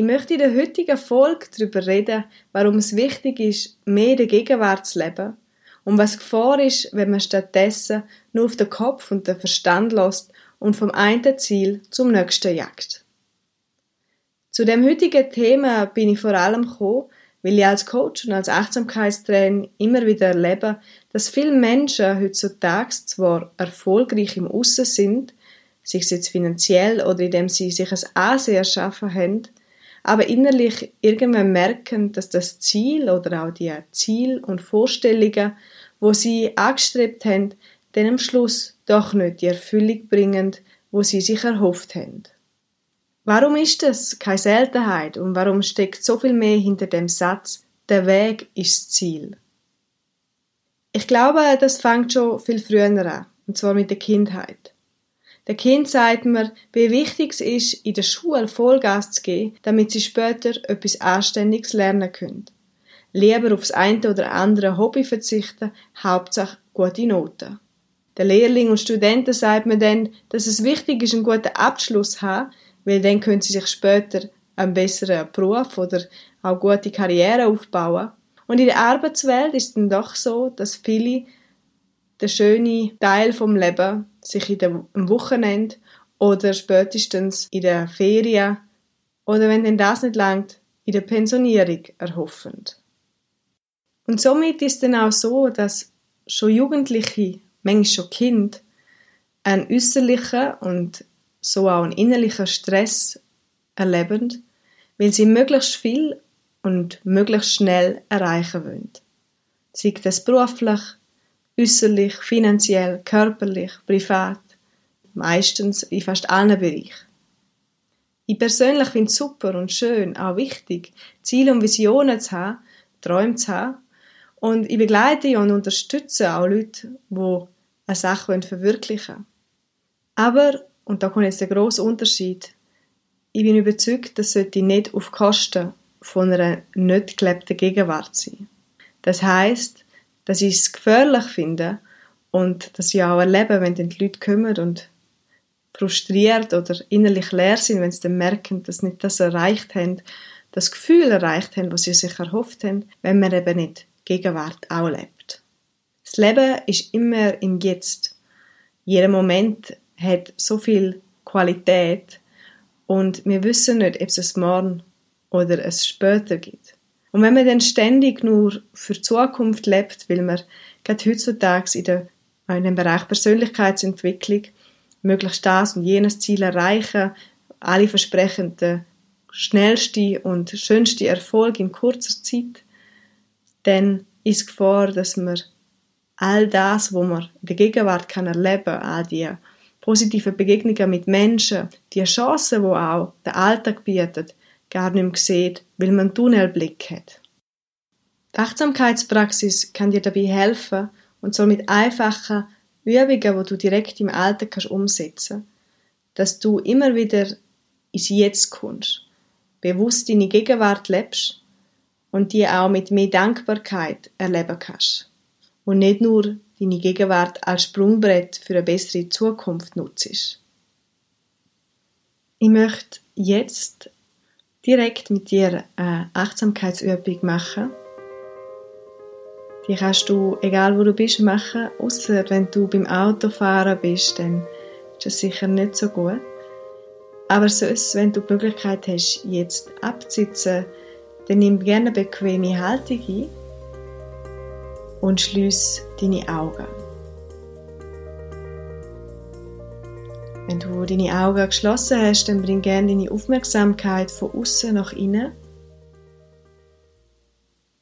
Ich möchte in der heutigen Folge darüber reden, warum es wichtig ist, mehr in der Gegenwart zu leben und was Gefahr ist, wenn man stattdessen nur auf den Kopf und den Verstand lässt und vom einen Ziel zum nächsten jagt. Zu dem heutigen Thema bin ich vor allem gekommen, weil ich als Coach und als Achtsamkeitstrainer immer wieder erlebe, dass viele Menschen heutzutage zwar erfolgreich im Aussen sind, sich jetzt finanziell oder indem sie sich ein Ansehen erschaffen haben, aber innerlich irgendwann merken, dass das Ziel oder auch die Ziel und Vorstellungen, wo sie angestrebt haben, dann am Schluss doch nicht die Erfüllung bringen, wo sie sich erhofft haben. Warum ist das keine Seltenheit und warum steckt so viel mehr hinter dem Satz, der Weg ist das Ziel? Ich glaube, das fängt schon viel früher an, und zwar mit der Kindheit. Der Kind sagt mir, wie wichtig es ist, in der Schule Vollgas zu geben, damit sie später etwas Anständiges lernen können. Lieber aufs eine oder andere Hobby verzichten, Hauptsache gute Noten. Der Lehrling und Studenten sagt mir dann, dass es wichtig ist, einen guten Abschluss zu haben, weil dann können sie sich später einen besseren Beruf oder auch gute Karriere aufbauen. Und in der Arbeitswelt ist es dann doch so, dass viele der schöne Teil vom Leben sich in dem Wochenende oder spätestens in der Ferien oder wenn denn das nicht langt, in der Pensionierung erhoffen. Und somit ist dann auch so, dass schon Jugendliche, manchmal schon Kind, einen äußerlichen und so auch einen innerlichen Stress erleben, weil sie möglichst viel und möglichst schnell erreichen wollen. Sei das beruflich, äußerlich, finanziell, körperlich, privat, meistens in fast allen Bereichen. Ich persönlich finde es super und schön, auch wichtig, Ziele und Visionen zu haben, Träume zu haben. Und ich begleite und unterstütze auch Leute, die eine Sache verwirklichen wollen. Aber, und da kommt jetzt der grosse Unterschied, ich bin überzeugt, das sollte nicht auf Kosten von einer nicht gelebten Gegenwart sein. Das heißt, dass ich es gefährlich finde und dass ich auch erlebe, wenn dann die Leute kommen und frustriert oder innerlich leer sind, wenn sie dann merken, dass sie nicht das erreicht haben, das Gefühl erreicht haben, was sie sich erhofft haben, wenn man eben nicht Gegenwart auch lebt. Das Leben ist immer im Jetzt. Jeder Moment hat so viel Qualität und wir wissen nicht, ob es es morgen oder es später gibt. Und wenn man dann ständig nur für die Zukunft lebt, weil man gerade heutzutage in, der, in dem Bereich Persönlichkeitsentwicklung möglichst das und jenes Ziel erreichen, alle versprechen den schnellsten und schönsten Erfolg in kurzer Zeit, dann ist Gefahr, dass man all das, was man in der Gegenwart kann erleben, all die positiven Begegnungen mit Menschen, die Chancen, die auch der Alltag bietet, gar nicht mehr sieht, weil man einen Tunnelblick hat. Die Achtsamkeitspraxis kann dir dabei helfen, und zwar mit einfachen Übungen, die du direkt im Alltag kannst umsetzen dass du immer wieder ins Jetzt kommst, bewusst deine Gegenwart lebst und die auch mit mehr Dankbarkeit erleben kannst und nicht nur deine Gegenwart als Sprungbrett für eine bessere Zukunft nutzt. Ich möchte jetzt direkt mit dir eine Achtsamkeitsübung machen. Die kannst du, egal wo du bist, machen, außer wenn du beim Autofahren bist, dann ist das sicher nicht so gut. Aber sonst, wenn du die Möglichkeit hast, jetzt abzusitzen, dann nimm gerne eine bequeme Haltung ein und schließ deine Augen. Wenn du deine Augen geschlossen hast, dann bring gerne deine Aufmerksamkeit von außen nach innen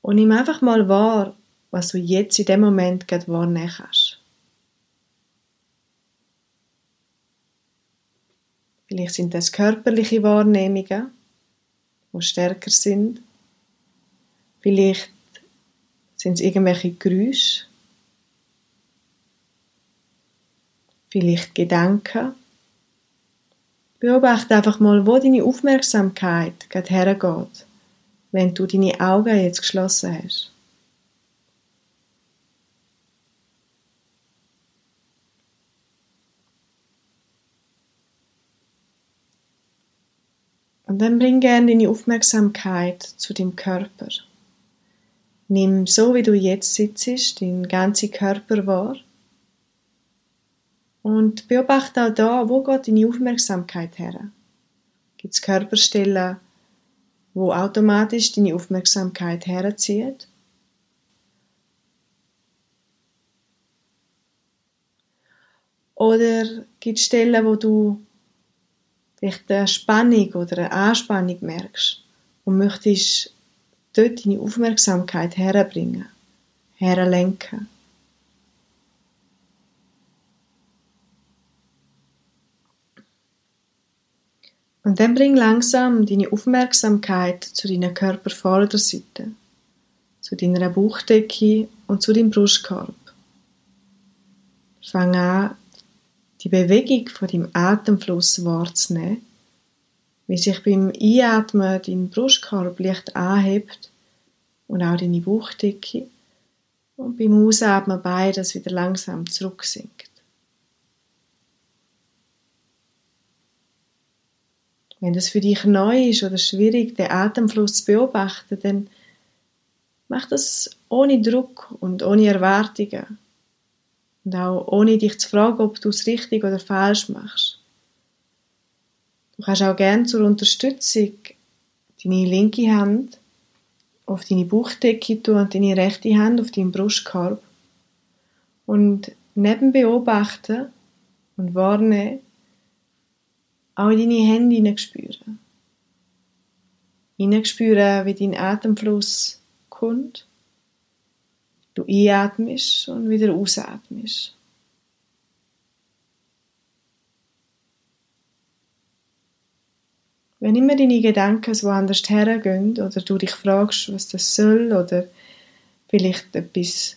und nimm einfach mal wahr, was du jetzt in dem Moment gerade wahrnehmen kannst. Vielleicht sind das körperliche Wahrnehmungen, die stärker sind. Vielleicht sind es irgendwelche Geräusche. Vielleicht Gedanken. Beobachte einfach mal, wo deine Aufmerksamkeit gerade hergeht, wenn du deine Augen jetzt geschlossen hast. Und dann bring gerne deine Aufmerksamkeit zu dem Körper. Nimm so wie du jetzt sitzt, deinen ganzen Körper wahr. Und beobachte auch da, wo geht deine Aufmerksamkeit her? Gibt es Körperstellen, wo automatisch deine Aufmerksamkeit herzieht? Oder gibt es Stellen, wo du vielleicht eine Spannung oder eine Anspannung merkst und möchtest dort deine Aufmerksamkeit herbringen, herlenken. Und dann bring langsam deine Aufmerksamkeit zu deiner Körpervorderseite, zu deiner Bauchdecke und zu deinem Brustkorb. Fang an, die Bewegung von deinem Atemfluss wahrzunehmen, wie sich beim Einatmen dein Brustkorb leicht anhebt und auch deine Bauchdicke und beim Ausatmen beides wieder langsam zurücksinkt. Wenn das für dich neu ist oder schwierig, den Atemfluss zu beobachten, dann mach das ohne Druck und ohne Erwartungen. Und auch ohne dich zu fragen, ob du es richtig oder falsch machst. Du kannst auch gerne zur Unterstützung deine linke Hand auf deine Bauchdecke tun und deine rechte Hand auf deinen Brustkorb. Und neben beobachten und wahrnehmen, auch in deine Hände hineinspüren. Hineinspüren, wie dein Atemfluss kommt du einatmest und wieder ausatmest. Wenn immer deine Gedanken so anders hergehen oder du dich fragst, was das soll oder vielleicht etwas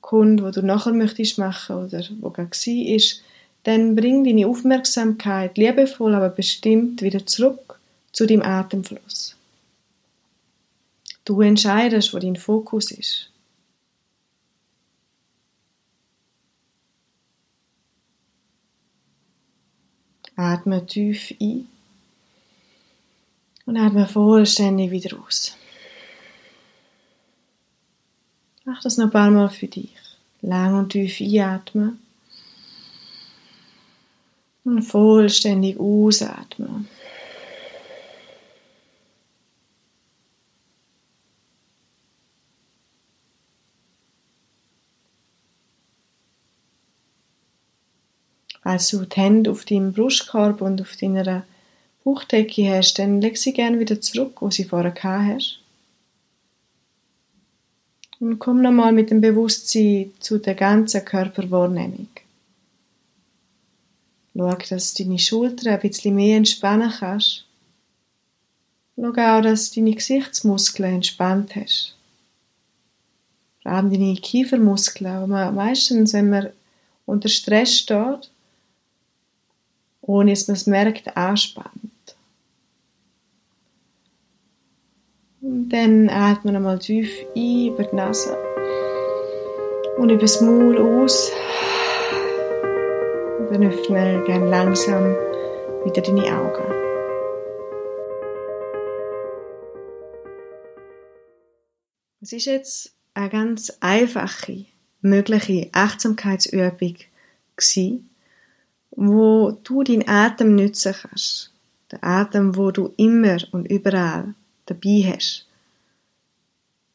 kommt, wo du nachher möchtest machen oder wo gerade war, dann bring deine Aufmerksamkeit liebevoll, aber bestimmt wieder zurück zu deinem Atemfluss. Du entscheidest, wo dein Fokus ist. Atme tief ein und atme vollständig wieder aus. Mach das noch ein paar Mal für dich. Lang und tief einatmen und vollständig ausatmen. Falls du die Hände auf deinem Brustkorb und auf deiner Bauchdecke hast, dann leg sie gerne wieder zurück, wo sie vorher hast. Und komm nochmal mit dem Bewusstsein zu der ganzen Körperwahrnehmung. Schau, dass du deine Schultern ein bisschen mehr entspannen kannst. Schau auch, dass du deine Gesichtsmuskeln entspannt hast. Vor allem deine Kiefermuskeln, man meistens, wenn man unter Stress steht, ohne dass man es merkt, anspannt. Und dann atmen wir nochmal tief ein über die Nase und über das Maul aus. Dann öffne gerne langsam wieder deine Augen. Es ist jetzt eine ganz einfache, mögliche Achtsamkeitsübung gewesen, wo du deinen Atem nützen kannst. Der Atem, wo du immer und überall dabei hast.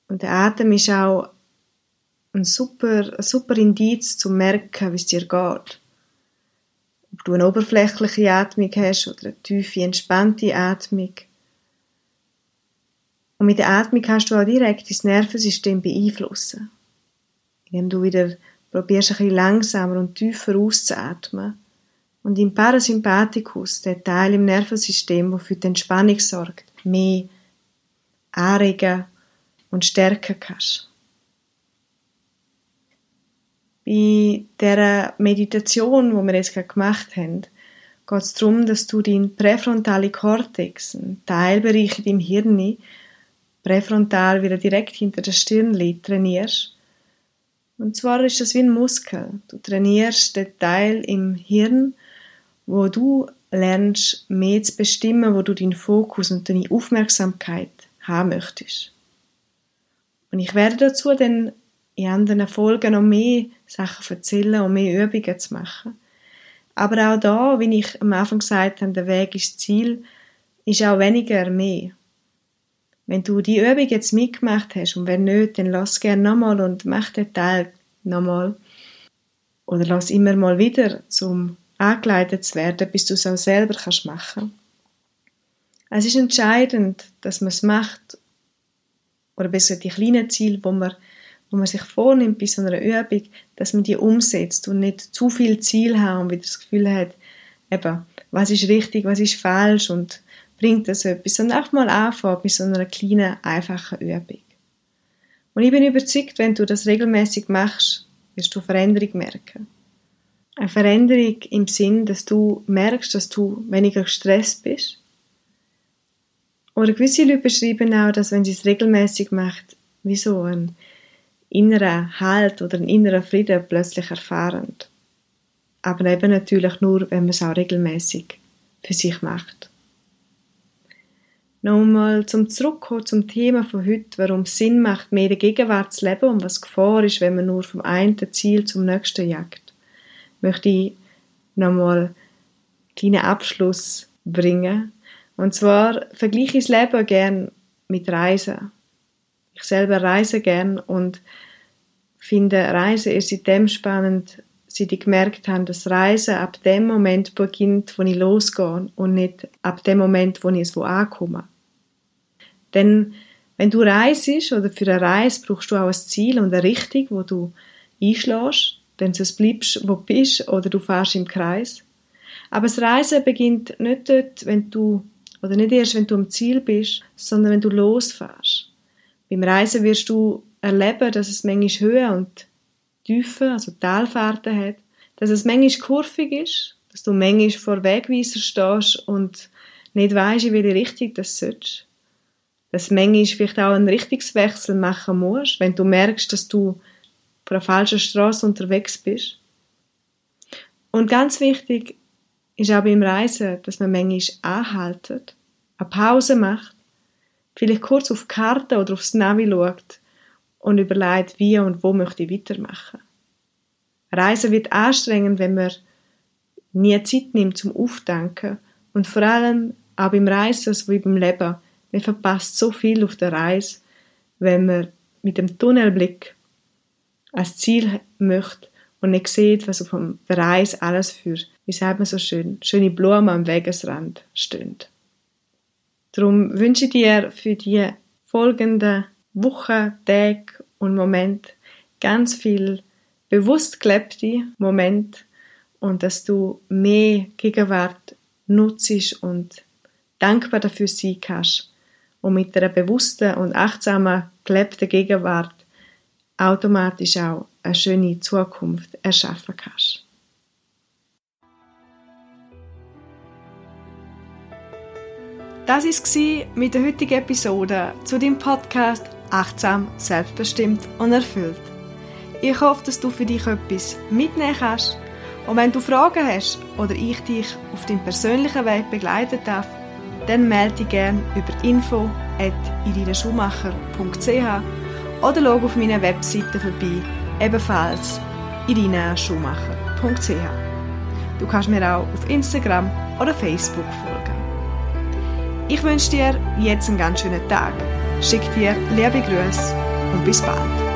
Und der Atem ist auch ein super, ein super Indiz zu merken, wie es dir geht. Du eine oberflächliche Atmung hast oder eine tiefe, entspannte Atmung. Und mit der Atmung kannst du auch direkt dein Nervensystem beeinflussen. Indem du wieder probierst, ein bisschen langsamer und tiefer auszuatmen und im Parasympathikus, der Teil im Nervensystem, der für die Entspannung sorgt, mehr anregen und stärken kannst. Bei der Meditation, wo wir jetzt gerade gemacht haben, geht es darum, dass du deinen präfrontalen Kortex, einen Teilbereich in deinem Hirn, präfrontal wieder direkt hinter der Stirn liegt, trainierst. Und zwar ist das wie ein Muskel. Du trainierst den Teil im Hirn, wo du lernst, mehr zu bestimmen, wo du deinen Fokus und deine Aufmerksamkeit haben möchtest. Und ich werde dazu dann in anderen Folgen noch mehr Sachen erzählen und mehr Übungen zu machen. Aber auch da, wie ich am Anfang gesagt habe, der Weg ist Ziel, ist auch weniger mehr. Wenn du die Übung jetzt mitgemacht hast und wenn nicht, dann lass gerne nochmal und mach den Teil nochmal. Oder lass immer mal wieder, um angeleitet zu werden, bis du es auch selber kannst machen. Es ist entscheidend, dass man es macht, oder besser die kleinen Ziele, wo man, wo man sich vornimmt bei so einer Übung, dass man die umsetzt und nicht zu viel Ziel hat und wieder das Gefühl hat, eben, was ist richtig, was ist falsch und bringt das etwas, sondern einfach mal anfangen mit so einer kleinen, einfachen Übung. Und ich bin überzeugt, wenn du das regelmäßig machst, wirst du Veränderung merken. Eine Veränderung im Sinn, dass du merkst, dass du weniger gestresst bist. Oder gewisse Leute beschreiben auch, dass wenn sie es regelmäßig macht, wie so ein innerer Halt oder ein innerer Frieden plötzlich erfahren. Aber eben natürlich nur, wenn man es auch regelmäßig für sich macht. Nochmal zum Zurückkommen zum Thema von heute, warum es Sinn macht, mehr in der Gegenwart zu leben und was Gefahr ist, wenn man nur vom einen Ziel zum nächsten jagt, möchte ich nochmal einen kleinen Abschluss bringen. Und zwar vergleiche ich das Leben gern mit Reisen. Ich selber reise gern und finde Reisen erst seitdem spannend, seit ich gemerkt habe, dass Reisen ab dem Moment beginnt, wo ich losgehe und nicht ab dem Moment, wo ich es wo ankomme. Denn wenn du reist oder für eine Reise brauchst du auch ein Ziel und eine Richtung, wo du einschlägst, denn sonst bleibst wo du bist oder du fährst im Kreis. Aber das Reisen beginnt nicht dort, wenn du, oder nicht erst, wenn du am Ziel bist, sondern wenn du losfährst. Beim Reisen wirst du erleben, dass es manchmal Höhe und Tiefen, also Talfahrten hat, dass es manchmal kurvig ist, dass du manchmal vor Wegweiser stehst und nicht weißt, in welche Richtung das sollst dass du manchmal vielleicht auch einen Richtungswechsel machen musst, wenn du merkst, dass du auf einer falschen Straße unterwegs bist. Und ganz wichtig ist auch beim Reisen, dass man manchmal anhaltet, eine Pause macht, vielleicht kurz auf die Karte oder aufs Navi schaut und überlegt, wie und wo möchte ich weitermachen. Reisen wird anstrengend, wenn man nie Zeit nimmt zum Aufdenken und vor allem auch beim Reisen, so wie beim Leben, man verpasst so viel auf der Reise, wenn man mit dem Tunnelblick als Ziel möchte und nicht sieht, was auf der Reise alles für, wie sagt man so schön, schöne Blumen am Wegesrand stehen. Darum wünsche ich dir für die folgenden Wochen, Tage und Momente ganz viel bewusst gelebte Momente und dass du mehr Gegenwart nutzt und dankbar dafür sein kannst, und mit einer bewussten und achtsamen gelebten Gegenwart automatisch auch eine schöne Zukunft erschaffen kannst. Das war mit der heutigen Episode zu dem Podcast Achtsam, Selbstbestimmt und Erfüllt. Ich hoffe, dass du für dich etwas mitnehmen kannst. Und wenn du Fragen hast oder ich dich auf deinem persönlichen Weg begleiten darf, dann melde dich gerne über info.irinaschumacher.ch oder schau auf meiner Webseite vorbei, ebenfalls irinaschumacher.ch. Du kannst mir auch auf Instagram oder Facebook folgen. Ich wünsche dir jetzt einen ganz schönen Tag, schick dir liebe Grüße und bis bald.